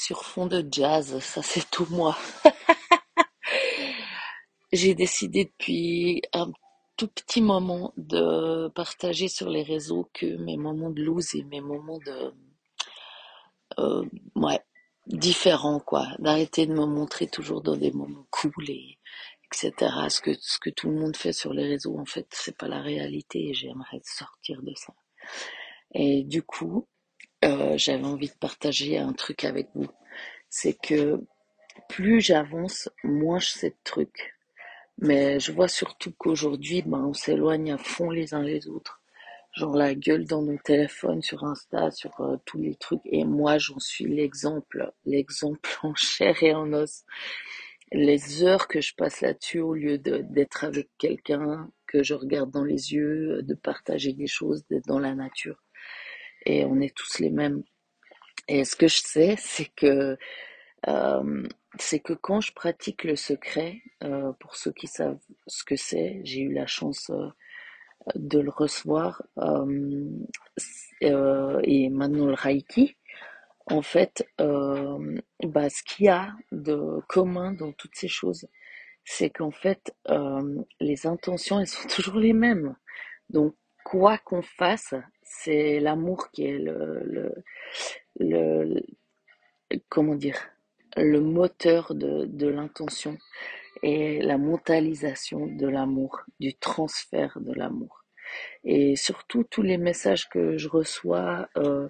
sur fond de jazz, ça c'est tout moi. J'ai décidé depuis un tout petit moment de partager sur les réseaux que mes moments de loose et mes moments de euh, ouais différents quoi, d'arrêter de me montrer toujours dans des moments cool et etc. Ce que ce que tout le monde fait sur les réseaux en fait c'est pas la réalité et j'aimerais sortir de ça. Et du coup euh, j'avais envie de partager un truc avec vous, c'est que plus j'avance, moins je sais de trucs. Mais je vois surtout qu'aujourd'hui, ben, on s'éloigne à fond les uns les autres. Genre la gueule dans nos téléphones, sur Insta, sur euh, tous les trucs. Et moi, j'en suis l'exemple, l'exemple en chair et en os. Les heures que je passe là-dessus au lieu d'être avec quelqu'un que je regarde dans les yeux, de partager des choses, d'être dans la nature. Et on est tous les mêmes. Et ce que je sais, c'est que euh, c'est que quand je pratique le secret, euh, pour ceux qui savent ce que c'est, j'ai eu la chance euh, de le recevoir, et maintenant le Reiki, en fait, bah, ce qu'il y a de commun dans toutes ces choses, c'est qu'en fait, les intentions, elles sont toujours les mêmes. Donc, quoi qu'on fasse, c'est l'amour qui est le, le, comment dire, le moteur de, de l'intention et la mentalisation de l'amour, du transfert de l'amour. Et surtout tous les messages que je reçois euh,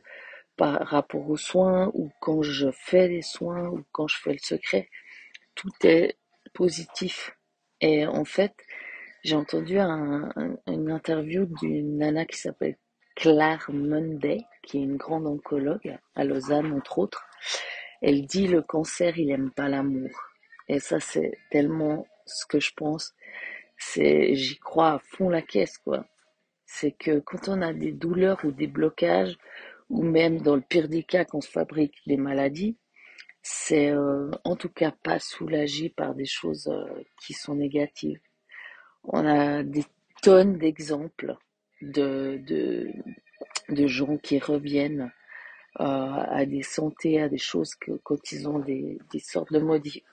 par rapport aux soins ou quand je fais les soins ou quand je fais le secret, tout est positif. Et en fait, j'ai entendu un, une interview d'une nana qui s'appelle Claire Monday, qui est une grande oncologue à Lausanne entre autres, elle dit le cancer, il aime pas l'amour. Et ça, c'est tellement ce que je pense. C'est, j'y crois à fond la caisse, quoi. C'est que quand on a des douleurs ou des blocages, ou même dans le pire des cas, qu'on se fabrique des maladies, c'est euh, en tout cas pas soulagé par des choses euh, qui sont négatives. On a des tonnes d'exemples de, de, de gens qui reviennent euh, à des santé, à des choses que quand ils ont des, des sortes de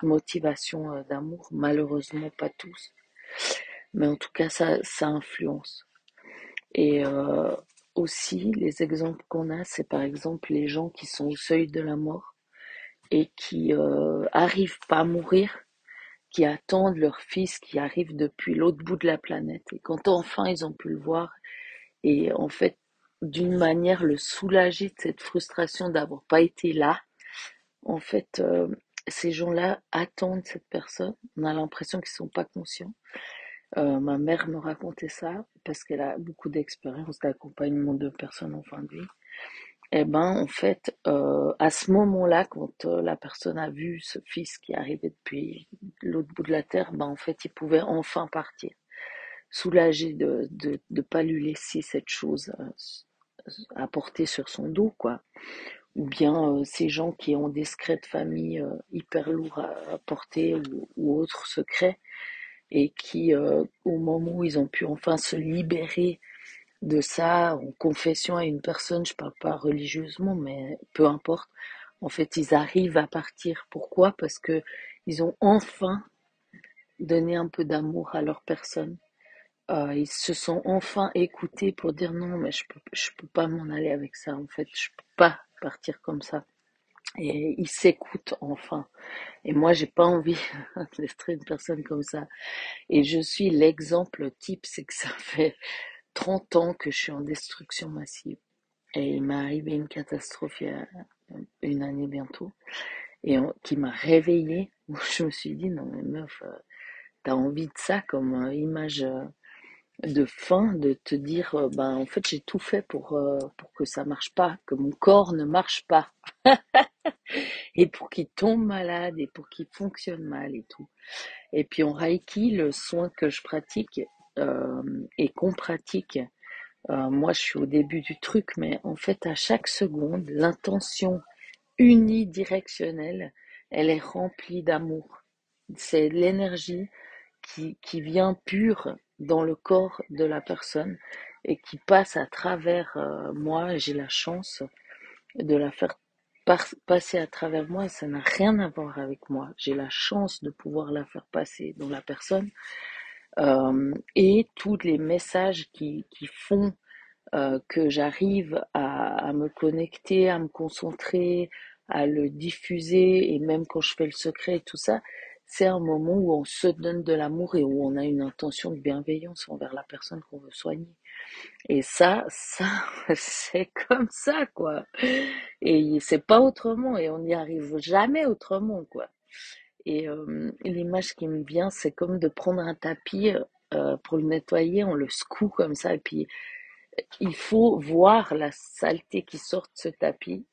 motivation euh, d'amour, malheureusement pas tous, mais en tout cas ça, ça influence. Et euh, aussi les exemples qu'on a, c'est par exemple les gens qui sont au seuil de la mort et qui arrivent pas à mourir, qui attendent leur fils qui arrive depuis l'autre bout de la planète. Et quand enfin ils ont pu le voir, et en fait d'une manière le soulager de cette frustration d'avoir pas été là. En fait, euh, ces gens-là attendent cette personne. On a l'impression qu'ils sont pas conscients. Euh, ma mère me racontait ça parce qu'elle a beaucoup d'expérience d'accompagnement de personnes en fin de vie. Et eh ben, en fait, euh, à ce moment-là, quand la personne a vu ce fils qui arrivait depuis l'autre bout de la terre, ben en fait, il pouvait enfin partir, soulagé de de de pas lui laisser cette chose à porter sur son dos, quoi. Ou bien euh, ces gens qui ont des secrets de famille euh, hyper lourds à, porter ou, autres secrets et qui, euh, au moment où ils ont pu enfin se libérer de ça en confession à une personne, je parle pas religieusement, mais peu importe, en fait, ils arrivent à partir. Pourquoi? Parce que ils ont enfin donné un peu d'amour à leur personne euh, ils se sont enfin écoutés pour dire non, mais je peux, peux pas m'en aller avec ça. En fait, je peux pas partir comme ça. Et ils s'écoutent enfin. Et moi, j'ai pas envie d'être une personne comme ça. Et je suis l'exemple type, c'est que ça fait 30 ans que je suis en destruction massive. Et il m'est arrivé une catastrophe il y a une année bientôt, et qui m'a réveillée. Je me suis dit, non mais meuf, euh, t'as envie de ça comme euh, image de fin, de te dire, euh, ben en fait j'ai tout fait pour euh, pour que ça marche pas, que mon corps ne marche pas, et pour qu'il tombe malade et pour qu'il fonctionne mal et tout. Et puis en Reiki, le soin que je pratique euh, et qu'on pratique, moi je suis au début du truc, mais en fait à chaque seconde, l'intention unidirectionnelle, elle est remplie d'amour. C'est l'énergie qui, qui vient pure dans le corps de la personne et qui passe à travers euh, moi. J'ai la chance de la faire passer à travers moi ça n'a rien à voir avec moi. J'ai la chance de pouvoir la faire passer dans la personne euh, et tous les messages qui, qui font euh, que j'arrive à, à, me connecter, à me concentrer, à le diffuser et même quand je fais le secret et tout ça, c'est un moment où on se donne de l'amour et où on a une intention de bienveillance envers la personne qu'on veut soigner. Et ça, ça, c'est comme ça, quoi. Et c'est pas autrement, et on n'y arrive jamais autrement, quoi. Et euh, l'image qui me vient, c'est comme de prendre un tapis euh, pour le nettoyer, on le secoue comme ça, et puis il faut voir la saleté qui sort de ce tapis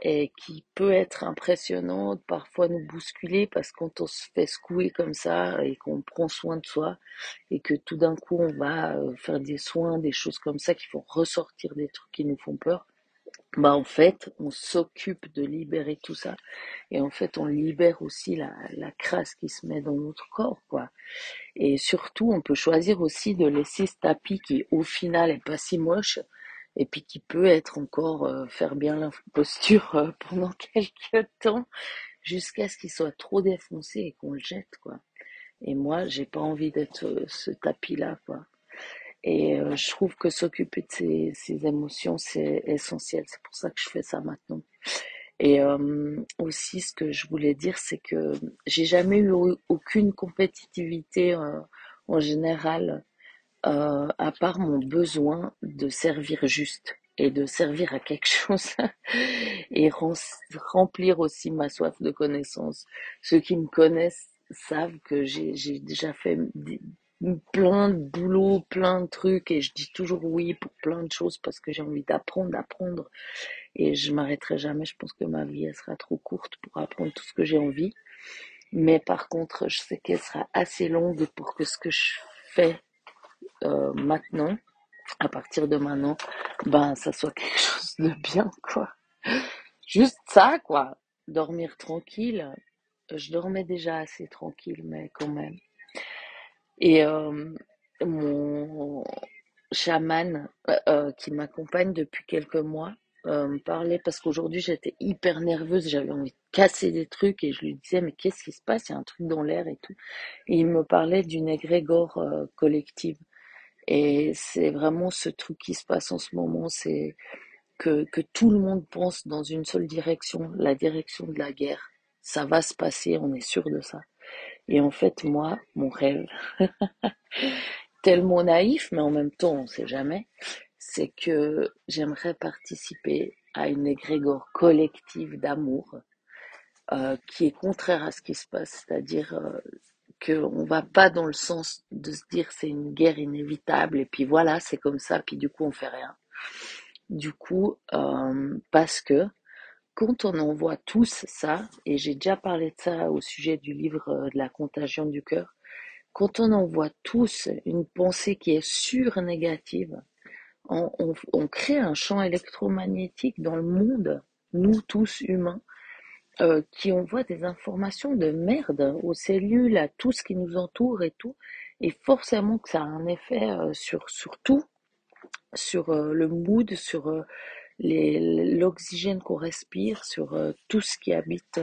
et qui peut être impressionnante, parfois nous bousculer parce que quand on se fait secouer comme ça et qu'on prend soin de soi et que tout d'un coup on va euh, faire des soins, des choses comme ça qui font ressortir des trucs qui nous font peur, bah en fait on s'occupe de libérer tout ça et en fait on libère aussi la, la crasse qui se met dans notre corps quoi. Et surtout on peut choisir aussi de laisser ce tapis qui au final est pas si moche et puis qui peut être encore euh, faire bien la posture euh, pendant quelques temps jusqu'à ce qu'il soit trop défoncé et qu'on le jette quoi. Et moi, j'ai pas envie d'être euh, ce tapis là quoi. Et je trouve que s'occuper de ses, ses émotions c'est essentiel. C'est pour ça que je fais ça maintenant. Et aussi, ce que je voulais dire, c'est que j'ai jamais eu aucune compétitivité en général euh, à part mon besoin de servir juste et de servir à quelque chose et remplir aussi ma soif de connaissance. Ceux qui me connaissent savent que j'ai déjà fait plein de boulot, plein de trucs et je dis toujours oui pour plein de choses parce que j'ai envie d'apprendre, d'apprendre et je m'arrêterai jamais. Je pense que ma vie elle sera trop courte pour apprendre tout ce que j'ai envie. Mais par contre, je sais qu'elle sera assez longue pour que ce que je fais euh, maintenant, à partir de maintenant, ben ça soit quelque chose de bien, quoi. Juste ça, quoi. Dormir tranquille. Je dormais déjà assez tranquille, mais quand même. Et euh, mon chaman euh, qui m'accompagne depuis quelques mois me parlait parce qu'aujourd'hui j'étais hyper nerveuse, j'avais envie de casser des trucs et je lui disais mais qu'est-ce qui se passe, il y a un truc dans l'air et tout. Et il me parlait d'une égrégore collective. Et c'est vraiment ce truc qui se passe en ce moment, c'est que, que tout le monde pense dans une seule direction, la direction de la guerre. Ça va se passer, on est sûr de ça. Et en fait, moi, mon rêve, tellement naïf, mais en même temps, on ne sait jamais, c'est que j'aimerais participer à une égrégore collective d'amour euh, qui est contraire à ce qui se passe, c'est-à-dire euh, qu'on va pas dans le sens de se dire c'est une guerre inévitable et puis voilà, c'est comme ça, puis du coup on fait rien. Du coup, euh, parce que quand on en voit tous ça, et j'ai déjà parlé de ça au sujet du livre euh, de la contagion du cœur, quand on en voit tous une pensée qui est sur-négative, on crée un champ électromagnétique dans le monde, nous tous humains, euh, qui envoie des informations de merde aux cellules, à tout ce qui nous entoure et tout. Et forcément que ça a un effet euh, sur, sur tout, sur euh, le mood, sur l'oxygène qu'on respire, sur tout ce qui habite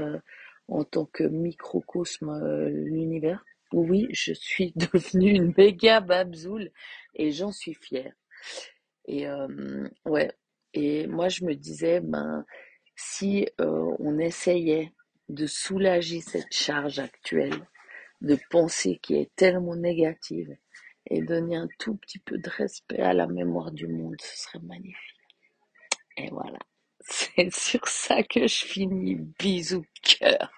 en tant que microcosme l'univers. Oui, je suis devenue une méga babzoule et j'en suis fière. Et ouais, et moi je me disais, ben si euh, on essayait de soulager cette charge actuelle de pensée qui est tellement négative et donner un tout petit peu de respect à la mémoire du monde, ce serait magnifique. Et voilà, c'est sur ça que je finis. Bisous cœur.